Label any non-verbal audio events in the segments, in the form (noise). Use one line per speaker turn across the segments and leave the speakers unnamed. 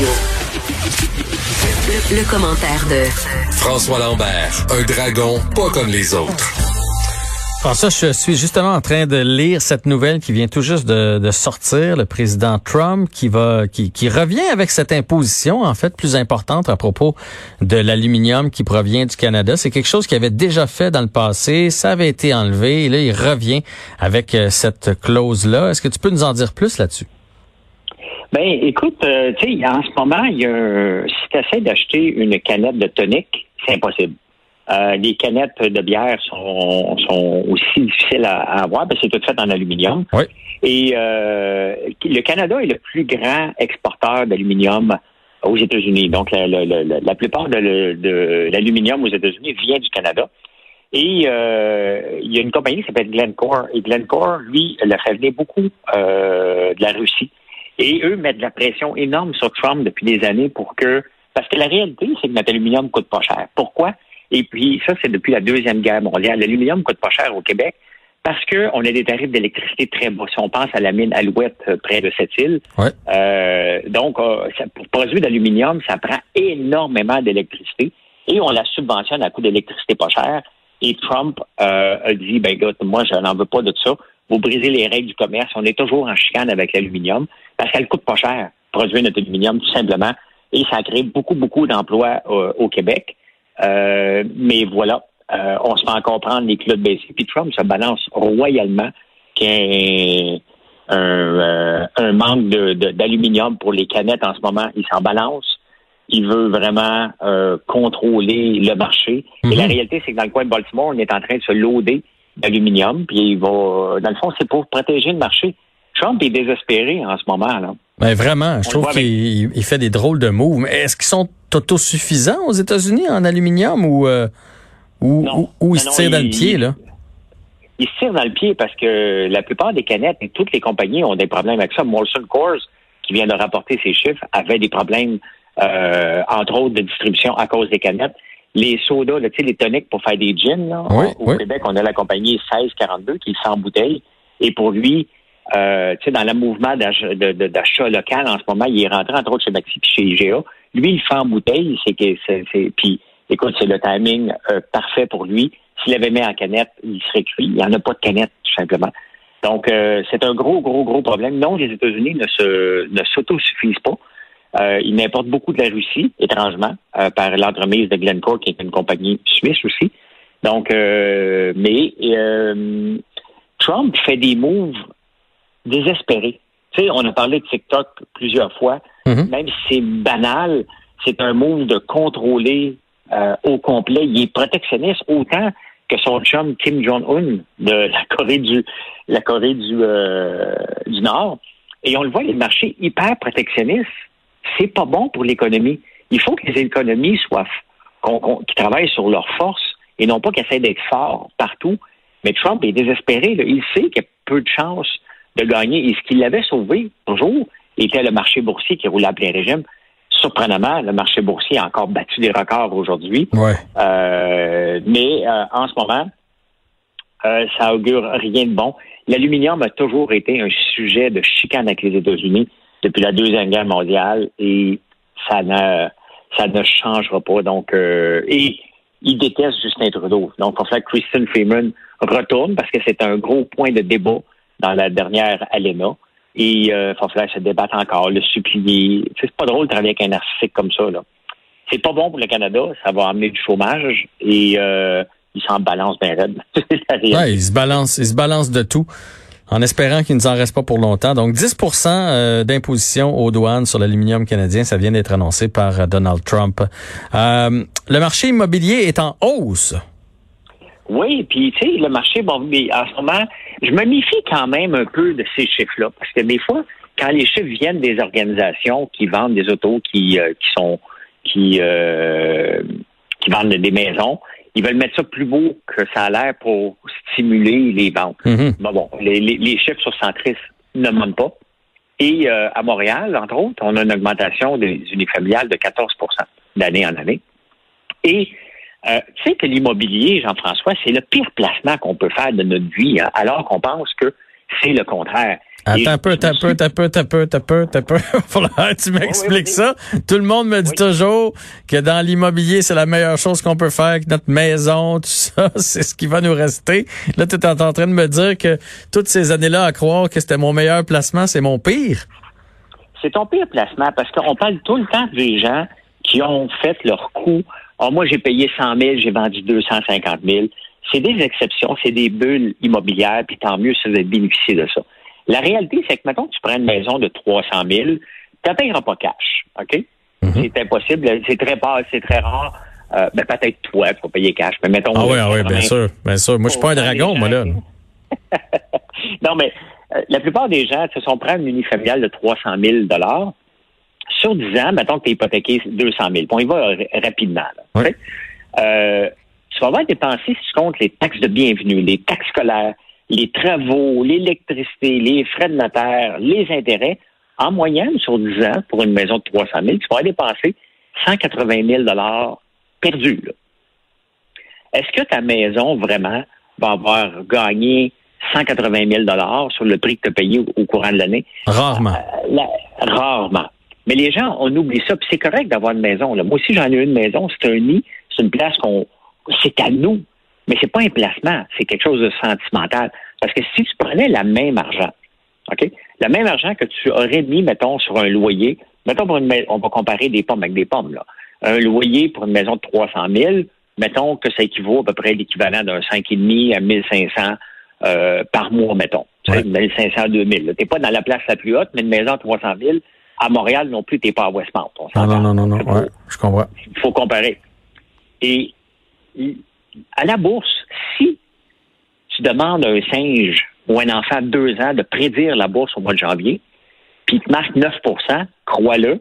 Radio. Le, le commentaire de
François Lambert, un dragon pas comme les autres.
François, je suis justement en train de lire cette nouvelle qui vient tout juste de, de sortir, le président Trump qui va qui, qui, revient avec cette imposition en fait plus importante à propos de l'aluminium qui provient du Canada. C'est quelque chose qu'il avait déjà fait dans le passé, ça avait été enlevé et là il revient avec euh, cette clause là. Est-ce que tu peux nous en dire plus là-dessus?
Ben écoute, euh, tu sais en ce moment, il y a si tu essaies d'acheter une canette de tonic, c'est impossible. Euh, les canettes de bière sont, sont aussi difficiles à, avoir parce que c'est tout fait en aluminium.
Oui.
Et euh, le Canada est le plus grand exporteur d'aluminium aux États-Unis. Donc, la, la, la, la plupart de, de l'aluminium aux États-Unis vient du Canada. Et euh, il y a une compagnie qui s'appelle Glencore. Et Glencore, lui, le venir beaucoup euh, de la Russie. Et eux mettent de la pression énorme sur Trump depuis des années pour que... Parce que la réalité, c'est que notre aluminium coûte pas cher. Pourquoi? Et puis, ça, c'est depuis la Deuxième Guerre mondiale. L'aluminium coûte pas cher au Québec parce qu'on a des tarifs d'électricité très bas. Si on pense à la mine Alouette euh, près de cette île,
ouais.
euh, donc euh, ça, pour produire d'aluminium, ça prend énormément d'électricité et on la subventionne à coût d'électricité pas cher. Et Trump euh, a dit, ben écoute, moi, je n'en veux pas de ça. Vous brisez les règles du commerce. On est toujours en chicane avec l'aluminium parce qu'elle coûte pas cher produire notre aluminium, tout simplement. Et ça crée beaucoup, beaucoup d'emplois au Québec. Euh, mais voilà, euh, on se fait encore prendre les clous de baisser. Puis Trump se balance royalement qu'il y a un, un, un manque d'aluminium de, pour les canettes en ce moment. Il s'en balance. Il veut vraiment euh, contrôler le marché. Mm -hmm. Et la réalité, c'est que dans le coin de Baltimore, on est en train de se loader d'aluminium. Puis il va, dans le fond, c'est pour protéger le marché. Trump est désespéré en ce moment. là.
Ben vraiment, je on trouve qu'il il fait des drôles de moves. Mais est-ce qu'ils sont autosuffisants aux États-Unis en aluminium ou euh, ou,
non.
ou, ou ils se tirent dans le pied là?
Ils se tirent dans le pied parce que la plupart des canettes et toutes les compagnies ont des problèmes avec ça. Molson Coors, qui vient de rapporter ses chiffres, avait des problèmes, euh, entre autres, de distribution à cause des canettes. Les sodas, là, les toniques pour faire des gins, là,
oui,
au
oui.
Québec, on a la compagnie 1642 qui est sans bouteille. Et pour lui, euh, dans le mouvement d'achat local en ce moment, il est rentré entre autres chez Maxi puis chez IGA. Lui, il fait en bouteille, c'est que c'est puis écoute, c'est le timing euh, parfait pour lui. S'il avait mis en canette, il serait cuit. Il n'y en a pas de canette, tout simplement. Donc, euh, c'est un gros, gros, gros problème. Non, les États-Unis ne se ne s'autosuffisent pas. Euh, ils importent beaucoup de la Russie, étrangement, euh, par l'entremise de Glencore, qui est une compagnie suisse aussi. Donc, euh, mais Trump fait des moves désespérés. Tu sais, on a parlé de TikTok plusieurs fois.
Mm
-hmm. Même si c'est banal, c'est un move de contrôler au complet. Il est protectionniste autant que son chum Kim Jong-un de la Corée du la Corée du, du Nord. Et on le voit, les marchés hyper protectionnistes, c'est pas bon pour l'économie. Il faut que les économies soient qui travaillent sur leurs forces et non pas qu'ils essaient d'être forts partout. Mais Trump est désespéré. Là. Il sait qu'il y a peu de chances de gagner. Et ce qui l'avait sauvé, toujours, était le marché boursier qui roulait à plein régime. Surprenamment, le marché boursier a encore battu des records aujourd'hui.
Ouais.
Euh, mais euh, en ce moment, euh, ça augure rien de bon. L'aluminium a toujours été un sujet de chicane avec les États-Unis depuis la Deuxième Guerre mondiale et ça ne, ça ne changera pas. Donc, euh, et il déteste Justin Trudeau. Donc, il va falloir que Kristen Freeman retourne parce que c'est un gros point de débat dans la dernière ALENA. Et il euh, va falloir se débattre encore, le supplier. C'est pas drôle de travailler avec un narcissique comme ça. Là. C'est pas bon pour le Canada, ça va amener du chômage et euh, il s'en balance bien raide. (laughs)
ouais, il se balance, il se balance de tout en espérant qu'il ne nous en reste pas pour longtemps. Donc 10% euh, d'imposition aux douanes sur l'aluminium canadien, ça vient d'être annoncé par Donald Trump. Euh, le marché immobilier est en hausse.
Oui, puis tu sais, le marché, bon, mais en ce moment, je me méfie quand même un peu de ces chiffres-là, parce que des fois, quand les chiffres viennent des organisations qui vendent des autos, qui euh, qui sont qui euh, qui vendent des maisons, ils veulent mettre ça plus beau que ça a l'air pour stimuler les ventes.
Mm -hmm.
Bon, bon, les, les, les chiffres sur Centris ne montent pas. Et euh, à Montréal, entre autres, on a une augmentation des unifamiliales de 14% d'année en année. Et euh, tu sais que l'immobilier, Jean-François, c'est le pire placement qu'on peut faire de notre vie, hein, alors qu'on pense que c'est le contraire.
Attends un peu, t'as peu, t'as peu, t'as peu, t'as peu, t'as peu. (laughs) tu m'expliques ça. Tout le monde me dit toujours que dans l'immobilier, c'est la meilleure chose qu'on peut faire avec notre maison, tout ça. (laughs) C'est ce qui va nous rester. Là, tu es en train de me dire que toutes ces années-là à croire que c'était mon meilleur placement, c'est mon pire.
C'est ton pire placement parce qu'on parle tout le temps des gens qui ont fait leur coût. Oh, moi, j'ai payé 100 000, j'ai vendu 250 000. C'est des exceptions, c'est des bulles immobilières, puis tant mieux si vous avez bénéficié de ça. La réalité, c'est que, maintenant tu prends une maison de 300 000, tu ne payeras pas cash, OK? Mhm. C'est impossible, c'est très rare, c'est très rare. Euh, ben, peut-être toi, tu vas payer cash, mais mettons...
Ah oui, ah oui, bien sûr, bien sûr. Moi, je suis pas un dragon, moi, là. (laughs)
non, mais euh, la plupart des gens se sont pris une unifamiliale de 300 000 sur 10 ans, mettons que tu es hypothéqué 200 000. Bon, il va rapidement. Là, euh, tu vas avoir dépensé, si tu comptes les taxes de bienvenue, les taxes scolaires, les travaux, l'électricité, les frais de notaire, les intérêts, en moyenne, sur 10 ans, pour une maison de 300 000, tu vas dépenser 180 000 perdus. Est-ce que ta maison, vraiment, va avoir gagné 180 000 sur le prix que tu as payé au, courant de l'année?
Rarement.
Euh, rarement. Mais les gens, on oublie ça. Puis c'est correct d'avoir une maison. Là. Moi aussi, j'en ai une maison. C'est un nid. C'est une place qu'on. C'est à nous. Mais c'est pas un placement. C'est quelque chose de sentimental. Parce que si tu prenais la même argent, OK? Le même argent que tu aurais mis, mettons, sur un loyer, mettons pour une maison, on va comparer des pommes avec des pommes, là. Un loyer pour une maison de 300 000, mettons que ça équivaut à peu près l'équivalent d'un 5,5 à 1500 euh, par mois, mettons. Ouais. 1500 à 2000. Tu n'es pas dans la place la plus haute, mais une maison de 300 000, à Montréal non plus, tu n'es pas à Westmount.
Non, non, non, non, non. Ouais, je comprends.
Il faut comparer. Et à la bourse, si tu demandes à un singe ou un enfant de deux ans de prédire la bourse au mois de janvier, puis il te marque 9% crois-le,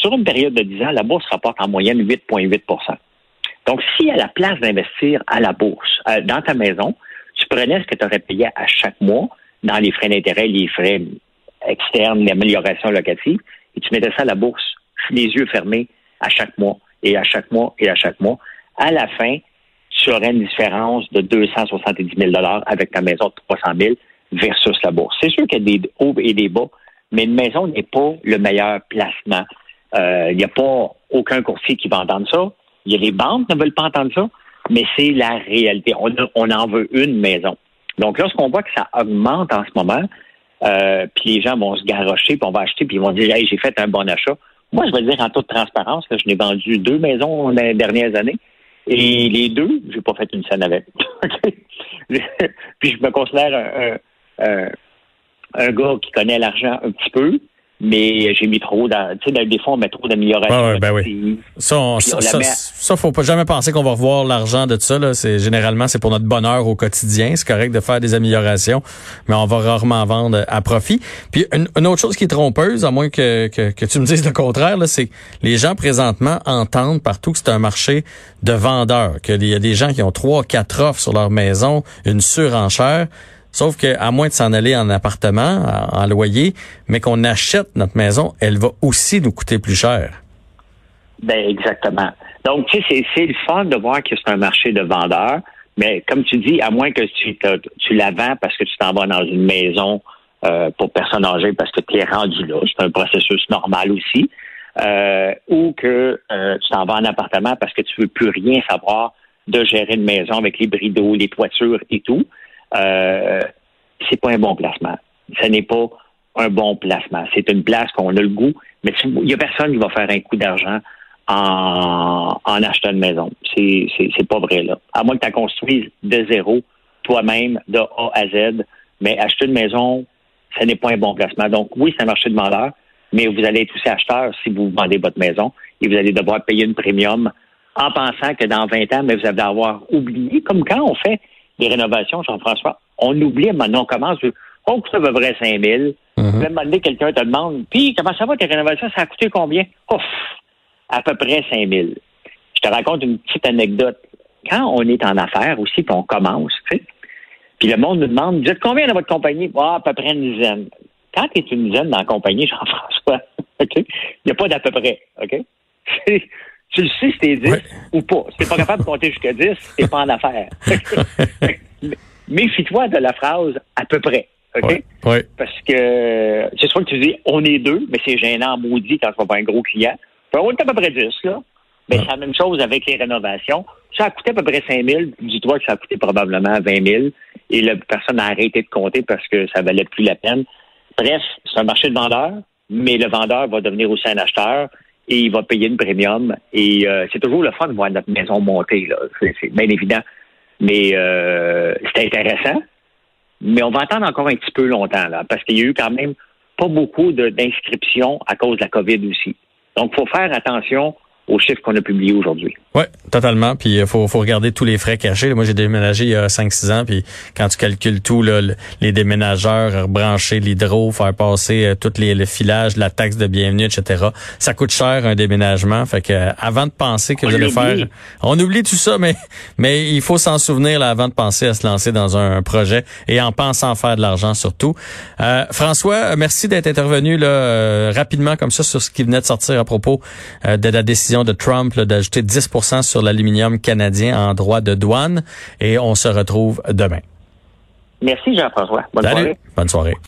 sur une période de 10 ans, la bourse rapporte en moyenne 8,8% Donc, si à la place d'investir à la bourse, euh, dans ta maison, tu prenais ce que tu aurais payé à chaque mois dans les frais d'intérêt, les frais externes, l'amélioration locative, et tu mettais ça à la bourse, les yeux fermés, à chaque mois, et à chaque mois, et à chaque mois, à la fin, tu une différence de 270 000 avec ta maison de 300 000 versus la bourse. C'est sûr qu'il y a des hauts et des bas, mais une maison n'est pas le meilleur placement. Euh, il n'y a pas aucun courtier qui va entendre ça. Il y a les banques qui ne veulent pas entendre ça, mais c'est la réalité. On, en veut une maison. Donc, lorsqu'on voit que ça augmente en ce moment, euh, puis les gens vont se garrocher, puis on va acheter, puis ils vont dire Hey, j'ai fait un bon achat. Moi, je vais dire en toute transparence, que je n'ai vendu deux maisons dans les dernières années. Et les deux, j'ai pas fait une scène avec. (laughs) puis je me considère un, un, un, gars qui connaît l'argent un petit peu mais j'ai mis trop dans, tu sais, des fois, on met trop d'amélioration.
ben oui. Ça, ça, faut pas jamais penser qu'on va revoir l'argent de ça, là. C'est, généralement, c'est pour notre bonheur au quotidien. C'est correct de faire des améliorations, mais on va rarement vendre à profit. Puis, une, autre chose qui est trompeuse, à moins que, que, que tu me dises le contraire, là, c'est que les gens présentement entendent partout que c'est un marché de vendeurs, qu'il y a des gens qui ont trois, quatre offres sur leur maison, une surenchère. Sauf qu'à moins de s'en aller en appartement, en, loyer, mais qu'on achète notre maison, elle va aussi nous coûter plus cher.
Ben exactement. Donc, tu sais, c'est le fun de voir que c'est un marché de vendeurs, mais comme tu dis, à moins que tu, la vends parce que tu t'en vas dans une maison euh, pour personnes âgées parce que tu es rendu là, c'est un processus normal aussi, euh, ou que euh, tu t'en vas en appartement parce que tu veux plus rien savoir de gérer une maison avec les bridaux, les toitures et tout euh, c'est pas un bon placement. Ce n'est pas un bon placement. C'est une place qu'on a le goût, mais il y a personne qui va faire un coup d'argent en, en achetant une maison. C'est, pas vrai, là. À moins que tu construises de zéro, toi-même, de A à Z, mais acheter une maison, ce n'est pas un bon placement. Donc, oui, c'est un marché de vendeur, mais vous allez être aussi acheteur si vous vendez votre maison et vous allez devoir payer une premium en pensant que dans 20 ans, mais vous allez avoir oublié, comme quand on fait les rénovations, Jean-François, on oublie, maintenant on commence, oh, ça va vrai 5 000. Mm -hmm. Un quelqu'un te demande, puis comment ça va tes rénovations, ça a coûté combien? Ouf, à peu près 5 000. Je te raconte une petite anecdote. Quand on est en affaires aussi, puis on commence, tu sais, puis le monde nous demande, vous êtes combien dans votre compagnie? Ah, à peu près une dizaine. Quand tu es une dizaine dans la compagnie, (laughs) Jean-François, OK? Il n'y a pas d'à peu près, OK? (laughs) Tu le sais t'es 10 ou pas. Si t'es pas capable de compter jusqu'à 10, t'es pas en affaires. (laughs) Méfie-toi de la phrase à peu près. OK?
Oui.
Parce que c'est sûr que tu dis on est deux, mais c'est gênant maudit quand tu vas voir un gros client. Puis on est à peu près 10, là. Mais
Ouais.
c'est la même chose avec les rénovations. Ça a coûté à peu près 5 000. Dis-toi que ça a coûté probablement 20 000. Et la personne a arrêté de compter parce que ça valait plus la peine. Bref, c'est un marché de vendeurs, mais le vendeur va devenir aussi un acheteur et il va payer une premium. Et euh, c'est toujours le fun de voir notre maison monter, là. C'est, bien évident. Mais euh, c'est intéressant. Mais on va attendre encore un petit peu longtemps, là, parce qu'il y a eu quand même pas beaucoup d'inscriptions à cause de la COVID aussi. Donc, il faut faire attention aux chiffres qu'on a publiés aujourd'hui.
Oui, totalement. Puis il faut, faut regarder tous les frais cachés. Moi, j'ai déménagé il y a 5-6 ans, puis quand tu calcules tout, là, le- les déménageurs, brancher l'hydro, faire passer euh, tous les le filage, la taxe de bienvenue, etc. Ça coûte cher un déménagement. Fait que euh, avant de penser que
On
vous allez faire, on oublie tout ça, mais mais il faut s'en souvenir là, avant de penser à se lancer dans un, projet et en pensant faire de l'argent surtout. Euh, François, merci d'être intervenu là euh, rapidement comme ça sur ce qui venait de sortir à propos euh, de la décision de Trump d'ajouter 10% sur l'aluminium canadien en droit de douane et on se retrouve demain.
Merci, Jean-François. Bonne
Salut.
soirée.
Bonne soirée.